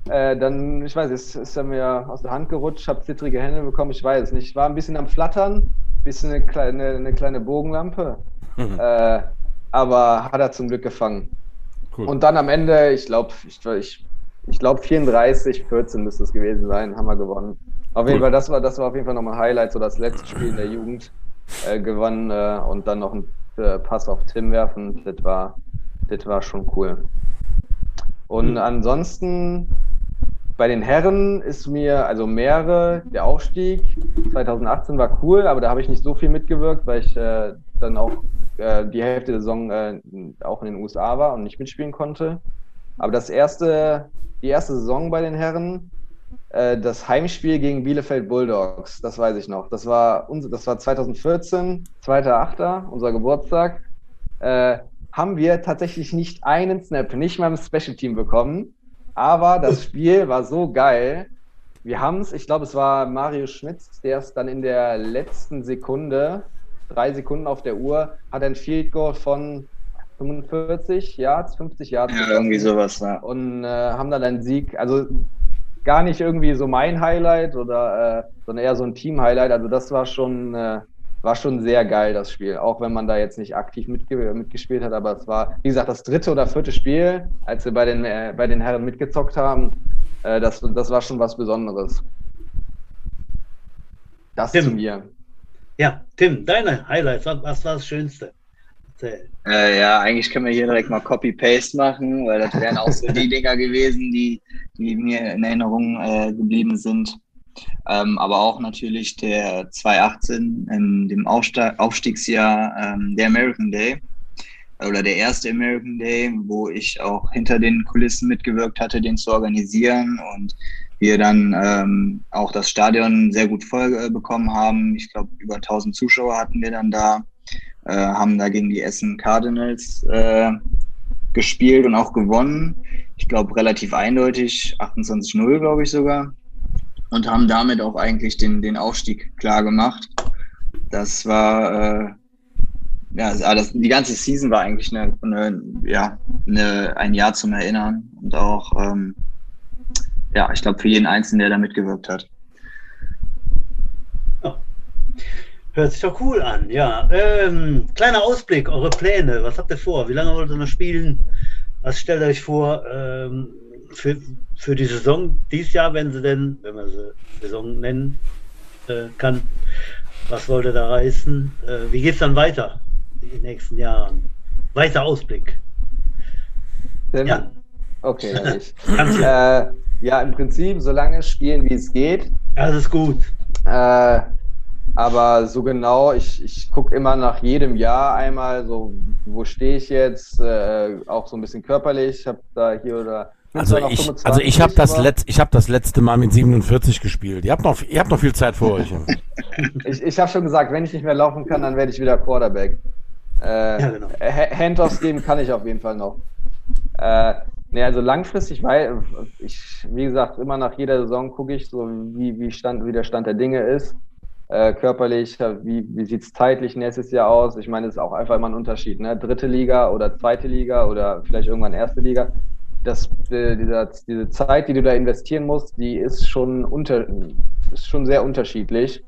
Äh, dann, ich weiß, es ist er mir aus der Hand gerutscht, habe zittrige Hände bekommen, ich weiß es nicht. Ich war ein bisschen am Flattern, bisschen eine kleine, eine kleine Bogenlampe. Mhm. Äh, aber hat er zum Glück gefangen. Cool. Und dann am Ende, ich glaube, ich, ich ich glaube 34, 14 müsste es gewesen sein, haben wir gewonnen. Auf jeden Fall, das war, das war auf jeden Fall nochmal ein Highlight, so das letzte Spiel in der Jugend äh, gewonnen äh, und dann noch ein äh, Pass auf Tim werfen. Das war, das war schon cool. Und mhm. ansonsten bei den Herren ist mir, also mehrere, der Aufstieg 2018 war cool, aber da habe ich nicht so viel mitgewirkt, weil ich äh, dann auch äh, die Hälfte der Saison äh, auch in den USA war und nicht mitspielen konnte. Aber das erste die erste Saison bei den Herren, äh, das Heimspiel gegen Bielefeld Bulldogs, das weiß ich noch. Das war, das war 2014, 2.8., unser Geburtstag. Äh, haben wir tatsächlich nicht einen Snap, nicht mal im Special Team bekommen. Aber das Spiel war so geil. Wir haben es, ich glaube, es war Mario Schmitz, der es dann in der letzten Sekunde, drei Sekunden auf der Uhr, hat ein Field Goal von 45 Yards, 50 Yards. Ja, irgendwie sowas, ja. Und äh, haben dann einen Sieg, also gar nicht irgendwie so mein Highlight oder, äh, sondern eher so ein Team-Highlight. Also das war schon, äh, war schon sehr geil, das Spiel. Auch wenn man da jetzt nicht aktiv mitge mitgespielt hat, aber es war, wie gesagt, das dritte oder vierte Spiel, als wir bei den, äh, bei den Herren mitgezockt haben. Äh, das, das war schon was Besonderes. Das Tim. zu mir. Ja, Tim, deine Highlights, was war das Schönste? Äh, ja, eigentlich können wir hier direkt mal Copy-Paste machen, weil das wären auch so die Dinger gewesen, die, die mir in Erinnerung äh, geblieben sind. Ähm, aber auch natürlich der 2018, in dem Aufsta Aufstiegsjahr, ähm, der American Day oder der erste American Day, wo ich auch hinter den Kulissen mitgewirkt hatte, den zu organisieren und wir dann ähm, auch das Stadion sehr gut voll äh, bekommen haben. Ich glaube, über 1000 Zuschauer hatten wir dann da äh, haben da gegen die Essen Cardinals äh, gespielt und auch gewonnen. Ich glaube relativ eindeutig, 28-0 glaube ich sogar. Und haben damit auch eigentlich den, den Aufstieg klar gemacht. Das war, äh, ja, das, die ganze Season war eigentlich eine, eine, ja, eine, ein Jahr zum Erinnern und auch, ähm, ja, ich glaube für jeden Einzelnen, der da mitgewirkt hat. Hört sich doch cool an, ja. Ähm, kleiner Ausblick, eure Pläne. Was habt ihr vor? Wie lange wollt ihr noch spielen? Was stellt ihr euch vor ähm, für, für die Saison dieses Jahr, wenn sie denn, wenn man sie Saison nennen äh, kann? Was wollt ihr da reißen? Äh, wie geht es dann weiter in den nächsten Jahren? Weiter Ausblick. Ja. Okay, äh, ja, im Prinzip, solange spielen, wie es geht. Alles gut. Äh, aber so genau, ich, ich gucke immer nach jedem Jahr einmal, so, wo stehe ich jetzt, äh, auch so ein bisschen körperlich. Ich habe da hier oder. Also ich, also ich habe das, letz, ich hab das letzte Mal mit 47 gespielt. Ihr habt noch, ihr habt noch viel Zeit vor euch. ich ich habe schon gesagt, wenn ich nicht mehr laufen kann, dann werde ich wieder Quarterback. Äh, ja, genau. Handoffs geben kann ich auf jeden Fall noch. Äh, nee, also langfristig, weil ich, wie gesagt, immer nach jeder Saison gucke ich so, wie, wie, Stand, wie der Stand der Dinge ist äh, körperlich, wie, wie sieht es zeitlich nächstes Jahr aus? Ich meine, es ist auch einfach immer ein Unterschied, ne? Dritte Liga oder zweite Liga oder vielleicht irgendwann erste Liga. Das, äh, dieser, diese Zeit, die du da investieren musst, die ist schon, unter, ist schon sehr unterschiedlich.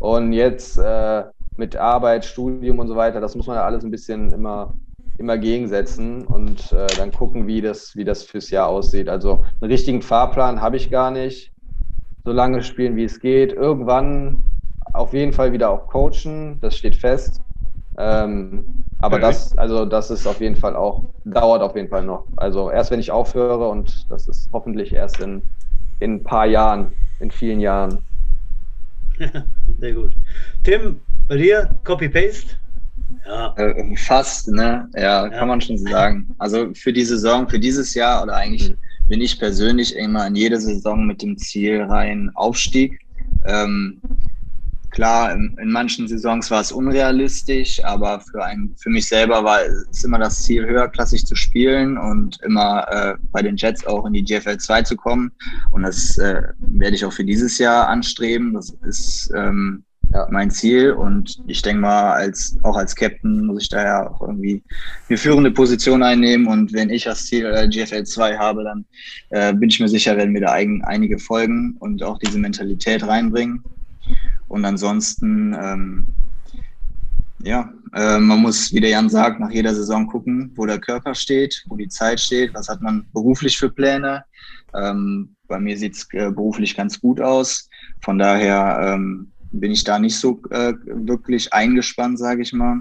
Und jetzt äh, mit Arbeit, Studium und so weiter, das muss man ja alles ein bisschen immer, immer gegensetzen und äh, dann gucken, wie das, wie das fürs Jahr aussieht. Also einen richtigen Fahrplan habe ich gar nicht. So lange spielen, wie es geht. Irgendwann auf jeden Fall wieder auch coachen, das steht fest. Ähm, aber okay. das, also das ist auf jeden Fall auch, dauert auf jeden Fall noch. Also erst wenn ich aufhöre und das ist hoffentlich erst in, in ein paar Jahren, in vielen Jahren. Sehr gut. Tim, bei dir, Copy-Paste? Ja. Äh, fast, ne? Ja, ja, kann man schon sagen. Also für die Saison, für dieses Jahr oder eigentlich mhm. bin ich persönlich immer in jede Saison mit dem Ziel rein Aufstieg. Ähm, Klar, in, in, manchen Saisons war es unrealistisch, aber für, ein, für mich selber war es immer das Ziel, höherklassig zu spielen und immer äh, bei den Jets auch in die GFL 2 zu kommen. Und das äh, werde ich auch für dieses Jahr anstreben. Das ist ähm, ja, mein Ziel. Und ich denke mal, als, auch als Captain muss ich da ja auch irgendwie eine führende Position einnehmen. Und wenn ich das Ziel äh, GFL 2 habe, dann äh, bin ich mir sicher, werden wir da ein, einige folgen und auch diese Mentalität reinbringen. Und ansonsten, ähm, ja, äh, man muss, wie der Jan sagt, nach jeder Saison gucken, wo der Körper steht, wo die Zeit steht, was hat man beruflich für Pläne. Ähm, bei mir sieht es äh, beruflich ganz gut aus. Von daher ähm, bin ich da nicht so äh, wirklich eingespannt, sage ich mal.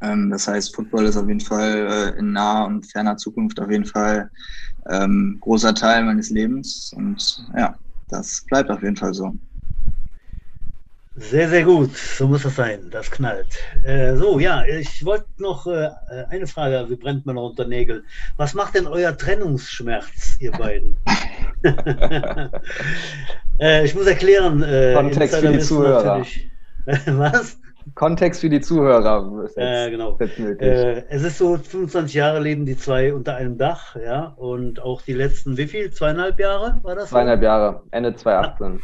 Ähm, das heißt, Football ist auf jeden Fall äh, in naher und ferner Zukunft auf jeden Fall ähm, großer Teil meines Lebens. Und ja, das bleibt auf jeden Fall so. Sehr, sehr gut. So muss das sein. Das knallt. Äh, so, ja, ich wollte noch äh, eine Frage, wie brennt man noch unter Nägel? Was macht denn euer Trennungsschmerz, ihr beiden? äh, ich muss erklären. Äh, Kontext für die Zuhörer. Was? Kontext für die Zuhörer. Ja, genau. Äh, es ist so, 25 Jahre leben die zwei unter einem Dach, ja, und auch die letzten, wie viel? Zweieinhalb Jahre war das? Zweieinhalb? Jahre, Ende 2018.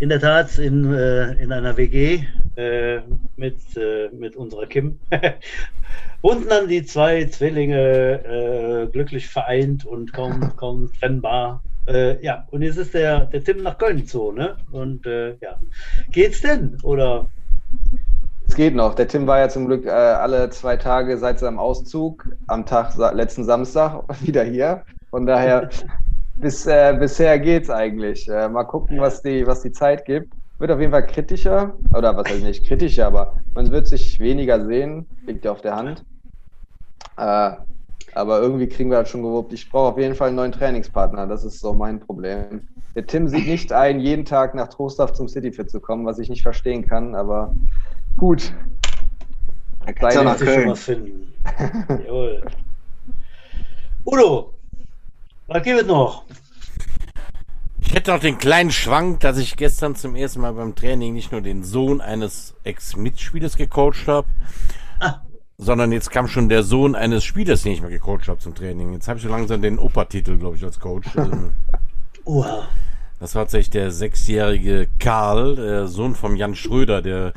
In der Tat in, äh, in einer WG äh, mit, äh, mit unserer Kim. und dann die zwei Zwillinge äh, glücklich vereint und kaum, kaum trennbar. Äh, ja, und jetzt ist der, der Tim nach Köln gezogen, ne? Und äh, ja, geht's denn? Oder? Es geht noch. Der Tim war ja zum Glück alle zwei Tage seit seinem Auszug am Tag letzten Samstag wieder hier. Von daher bis, äh, bisher geht's eigentlich. Äh, mal gucken, was die, was die Zeit gibt. Wird auf jeden Fall kritischer, oder was heißt nicht kritischer, aber man wird sich weniger sehen, liegt ja auf der Hand. Äh, aber irgendwie kriegen wir das schon gewuppt. Ich brauche auf jeden Fall einen neuen Trainingspartner, das ist so mein Problem. Der Tim sieht nicht ein, jeden Tag nach Trostorf zum Cityfit zu kommen, was ich nicht verstehen kann, aber gut. Da du nach Köln. was finden. Jawohl. Udo, was gibt es noch? Ich hätte noch den kleinen Schwank, dass ich gestern zum ersten Mal beim Training nicht nur den Sohn eines Ex-Mitspielers gecoacht habe, ah. sondern jetzt kam schon der Sohn eines Spielers, den ich mal gecoacht habe zum Training. Jetzt habe ich so langsam den Opa-Titel, glaube ich, als Coach. wow. Das war tatsächlich der sechsjährige Karl, der Sohn von Jan Schröder, der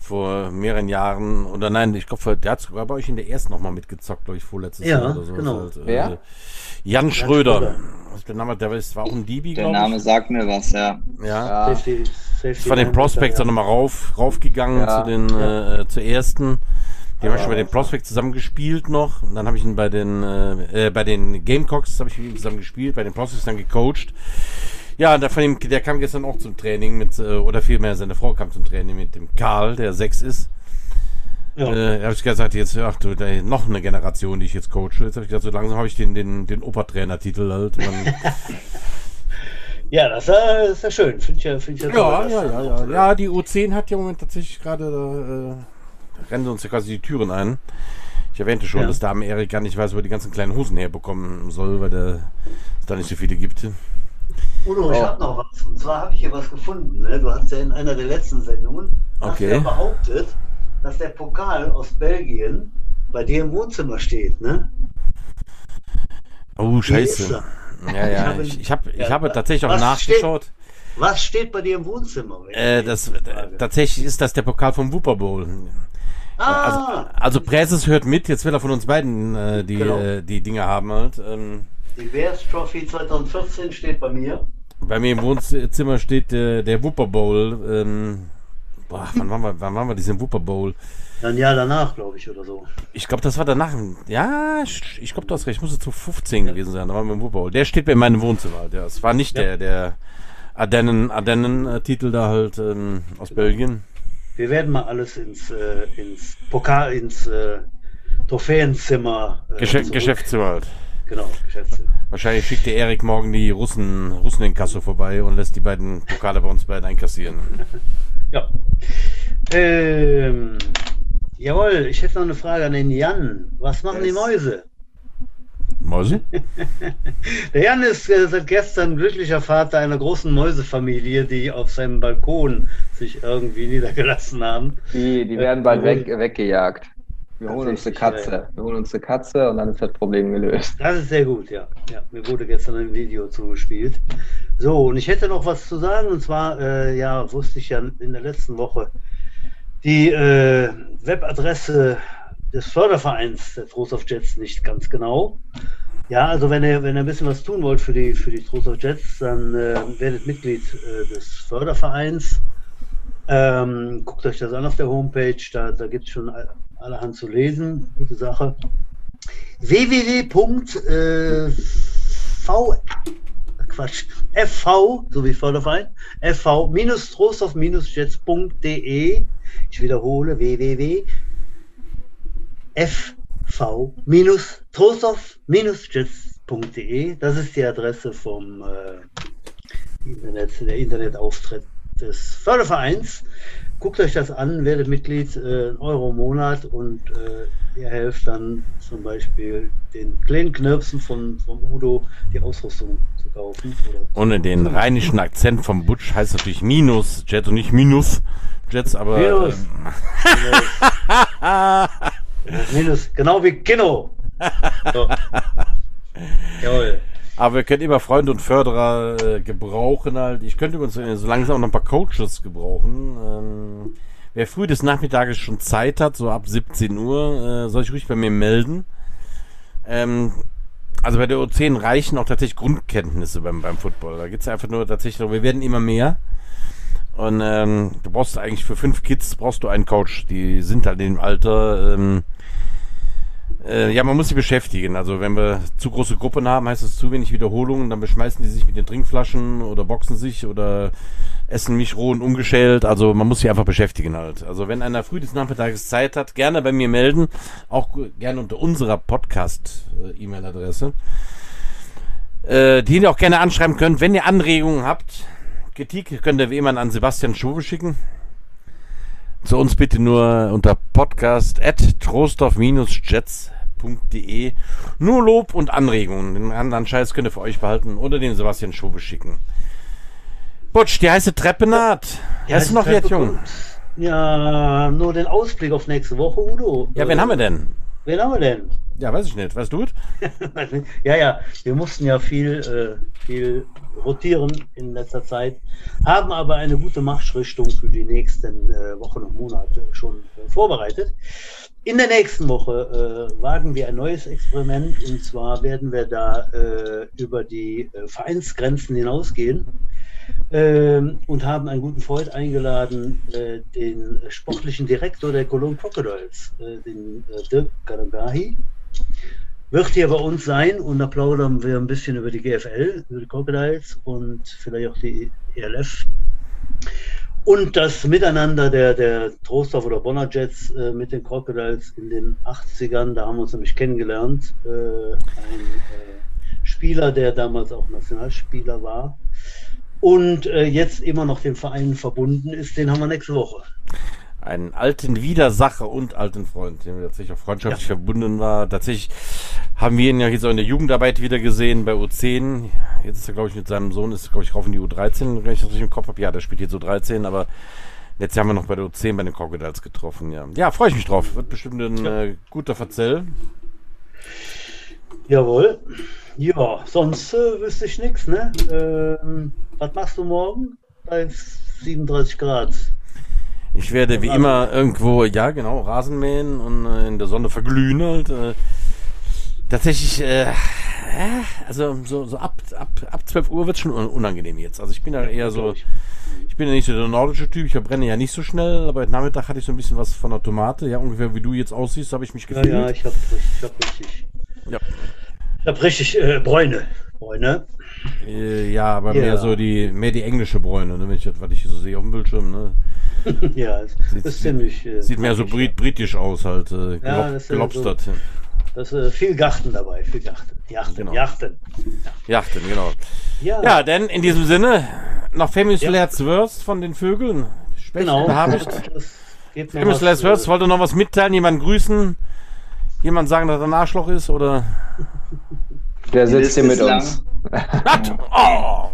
vor mehreren Jahren, oder nein, ich glaube, der hat sogar bei euch in der ersten nochmal mitgezockt, glaube ich, vorletztes ja, Jahr oder so. Genau. Halt, Wer? Äh, Jan Schröder. Der Name, der war auch ein Dibi, Der Name ich. sagt mir was, ja. Ja. ja. Ich war den Prospects dann nochmal rauf, raufgegangen ja. zu den ja. äh, zur ersten. Die haben schon bei den Prospects zusammen gespielt noch. Und dann habe ich ihn bei den äh, äh bei den Gamecocks habe ich ihn zusammen gespielt, bei den Prospects dann gecoacht. Ja, der, von dem, der kam gestern auch zum Training mit, äh, oder vielmehr seine Frau kam zum Training mit dem Karl, der sechs ist. Ja. Äh, habe ich gesagt, jetzt, ach du, noch eine Generation, die ich jetzt coache. Jetzt habe ich gesagt, so langsam habe ich den, den, den Obertrainer-Titel halt. ja, das ist ja schön. Finde ich ja, find ich ja, ja, ja, ja, ja, ja. die U10 hat ja im Moment tatsächlich gerade, äh, rennen uns ja quasi die Türen ein. Ich erwähnte schon, ja. dass Damen Erik gar nicht weiß, wo er die ganzen kleinen Hosen herbekommen soll, weil es da nicht so viele gibt. Udo, ich oh. habe noch was. Und zwar habe ich hier was gefunden. Ne? Du hast ja in einer der letzten Sendungen okay. ja behauptet, dass der Pokal aus Belgien bei dir im Wohnzimmer steht, ne? Oh, scheiße. Ja, ja, ich, ich, hab, ich ja, habe tatsächlich auch nachgeschaut. Steht, was steht bei dir im Wohnzimmer? Äh, das, tatsächlich ist das der Pokal vom Wupper Bowl. Ah. Also, also Präses hört mit, jetzt will er von uns beiden äh, die, genau. äh, die Dinge haben halt. Ähm, die Bears Trophy 2014 steht bei mir. Bei mir im Wohnzimmer steht äh, der Wupper Bowl. Ähm, Boah, wann waren wir, wann waren wir diesen Wupper Bowl? Ein Jahr danach, glaube ich, oder so. Ich glaube, das war danach. Ja, ich, ich glaube, du hast recht. Muss zu 15 ja. gewesen sein. Da waren wir im Wupper Bowl. Der steht bei meinem Wohnzimmer. Es war nicht ja. der, der Ardennen-Titel da halt ähm, aus genau. Belgien. Wir werden mal alles ins, äh, ins Pokal, ins äh, Trophäenzimmer. Äh, Geschäft, Geschäftszimmer halt. Genau, Geschäftszimmer. Wahrscheinlich schickt der Erik morgen die Russen, Russen in Kasso vorbei und lässt die beiden Pokale bei uns beiden einkassieren. Ja. Ähm, jawohl, ich hätte noch eine Frage an den Jan. Was machen yes. die Mäuse? Mäuse? Der Jan ist äh, seit gestern glücklicher Vater einer großen Mäusefamilie, die auf seinem Balkon sich irgendwie niedergelassen haben. Die, die werden bald weg, weggejagt. Wir holen uns eine Katze. Wir holen uns eine Katze und dann ist das Problem gelöst. Das ist sehr gut, ja. ja mir wurde gestern ein Video zugespielt. So, und ich hätte noch was zu sagen. Und zwar, äh, ja, wusste ich ja in der letzten Woche die äh, Webadresse des Fördervereins der Trost of Jets nicht ganz genau. Ja, also wenn ihr, wenn ihr ein bisschen was tun wollt für die, für die Trost of Jets, dann äh, werdet Mitglied äh, des Fördervereins. Ähm, guckt euch das an auf der Homepage, da, da gibt es schon allerhand zu lesen. Gute Sache. www.v Quatsch, fv, so wie Förderverein, fv-trostorf-jets.de. Ich wiederhole, www fv-trostorf-jets.de. Das ist die Adresse vom äh, Internet, der Internetauftritt des Fördervereins. Guckt euch das an, werdet Mitglied, äh, Euro im Monat und äh, ihr helft dann zum Beispiel den kleinen Knirpsen von, von Udo die Ausrüstung zu kaufen. Ohne den rheinischen Akzent vom Butch heißt es natürlich Minus Jet und nicht Minus Jets, aber. Minus. Ähm, Minus, genau wie Kino. So. Jawohl. Aber wir können immer Freunde und Förderer äh, gebrauchen halt. Ich könnte übrigens so langsam noch ein paar Coaches gebrauchen. Ähm, wer früh des Nachmittages schon Zeit hat, so ab 17 Uhr, äh, soll ich ruhig bei mir melden. Ähm, also bei der O10 reichen auch tatsächlich Grundkenntnisse beim, beim Football. Da geht es einfach nur tatsächlich, wir werden immer mehr. Und ähm, du brauchst eigentlich für fünf Kids brauchst du einen Coach. Die sind halt in dem Alter. Ähm, äh, ja, man muss sie beschäftigen. Also wenn wir zu große Gruppen haben, heißt es zu wenig Wiederholungen, dann beschmeißen die sich mit den Trinkflaschen oder boxen sich oder essen mich roh und ungeschält. Also man muss sie einfach beschäftigen halt. Also wenn einer früh des Nachmittages Zeit hat, gerne bei mir melden. Auch gerne unter unserer Podcast-E-Mail-Adresse. Äh, die ihr auch gerne anschreiben könnt. Wenn ihr Anregungen habt, Kritik könnt ihr wie immer an Sebastian Schobe schicken. Zu uns bitte nur unter podcast at trostorf-jets.de. Nur Lob und Anregungen. Den anderen Scheiß könnt ihr für euch behalten oder den Sebastian Schobe schicken. Butsch, die heiße Treppe naht. Die Hast du noch jetzt, Jung? Ja, nur den Ausblick auf nächste Woche, Udo. Ja, wen haben wir denn? Wen haben wir denn? Ja, weiß ich nicht. Weißt du ja, ja, wir mussten ja viel, äh, viel rotieren in letzter Zeit, haben aber eine gute Marschrichtung für die nächsten äh, Wochen und Monate schon äh, vorbereitet. In der nächsten Woche äh, wagen wir ein neues Experiment und zwar werden wir da äh, über die äh, Vereinsgrenzen hinausgehen ähm, und haben einen guten Freund eingeladen, äh, den sportlichen Direktor der Cologne Crocodiles, den Dirk Galangahi wird hier bei uns sein und da plaudern wir ein bisschen über die GFL, über die Crocodiles und vielleicht auch die ELF. Und das Miteinander der, der Trostorf oder Bonner Jets äh, mit den Crocodiles in den 80ern, da haben wir uns nämlich kennengelernt. Äh, ein äh, Spieler, der damals auch Nationalspieler war und äh, jetzt immer noch dem Verein verbunden ist, den haben wir nächste Woche einen alten Widersacher und alten Freund, der tatsächlich auch freundschaftlich ja. verbunden war. Tatsächlich haben wir ihn ja jetzt auch in der Jugendarbeit wieder gesehen bei U10. Jetzt ist er, glaube ich, mit seinem Sohn, ist, glaube ich, rauf in die U13, wenn ich das richtig im Kopf habe. Ja, der spielt jetzt U13, aber letztes Jahr haben wir noch bei der U10 bei den Crocodiles getroffen. Ja, ja freue ich mich drauf. Wird bestimmt ein ja. äh, guter Verzell. Jawohl. Ja, sonst äh, wüsste ich nichts, ne? Ähm, was machst du morgen? Bei 37 Grad. Ich werde wie immer irgendwo, ja genau, Rasenmähen und äh, in der Sonne verglühen halt. Äh, tatsächlich, äh, also so, so ab, ab, ab 12 Uhr wird es schon unangenehm jetzt. Also ich bin ja eher so, ich bin ja nicht so der nordische Typ, ich verbrenne ja nicht so schnell, aber heute Nachmittag hatte ich so ein bisschen was von der Tomate. Ja, ungefähr wie du jetzt aussiehst, habe ich mich gefühlt. Ja, ja, ich habe ich hab richtig. Ja. Ich habe richtig äh, Bräune. Bräune. Äh, ja, aber ja. mehr so die, mehr die englische Bräune, ne, wenn ich, was ich so sehe auf dem Bildschirm, ne? ja, es sieht, ist ziemlich. Äh, sieht mehr so brit britisch aus, halt. Äh, ja, das gelobstert. So, das ist äh, viel Garten dabei, viel Garten. Yachten, genau. Yachten. Yachten, genau. Ja. ja, denn in diesem Sinne, noch Famous ja. Last Worst von den Vögeln. Specht, genau. Famous Last Worst, wollte noch was mitteilen, jemanden grüßen, jemand sagen, dass er ein Arschloch ist, oder? Der sitzt hier mit uns. Oh.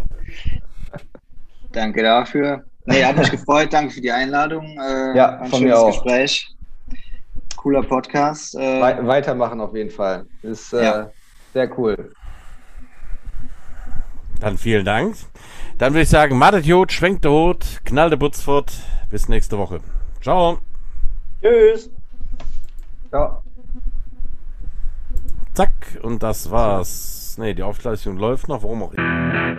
Danke dafür. Nee, hat mich gefreut. Danke für die Einladung. Äh, ja, von mir auch. Gespräch. Cooler Podcast. Äh, We weitermachen auf jeden Fall. Ist äh, ja. sehr cool. Dann vielen Dank. Dann würde ich sagen, madet Jod, schwenkt der Hut, knallt der Butz fort. Bis nächste Woche. Ciao. Tschüss. Ciao. Zack, und das war's. Nee, die Aufgleisung läuft noch, warum auch immer.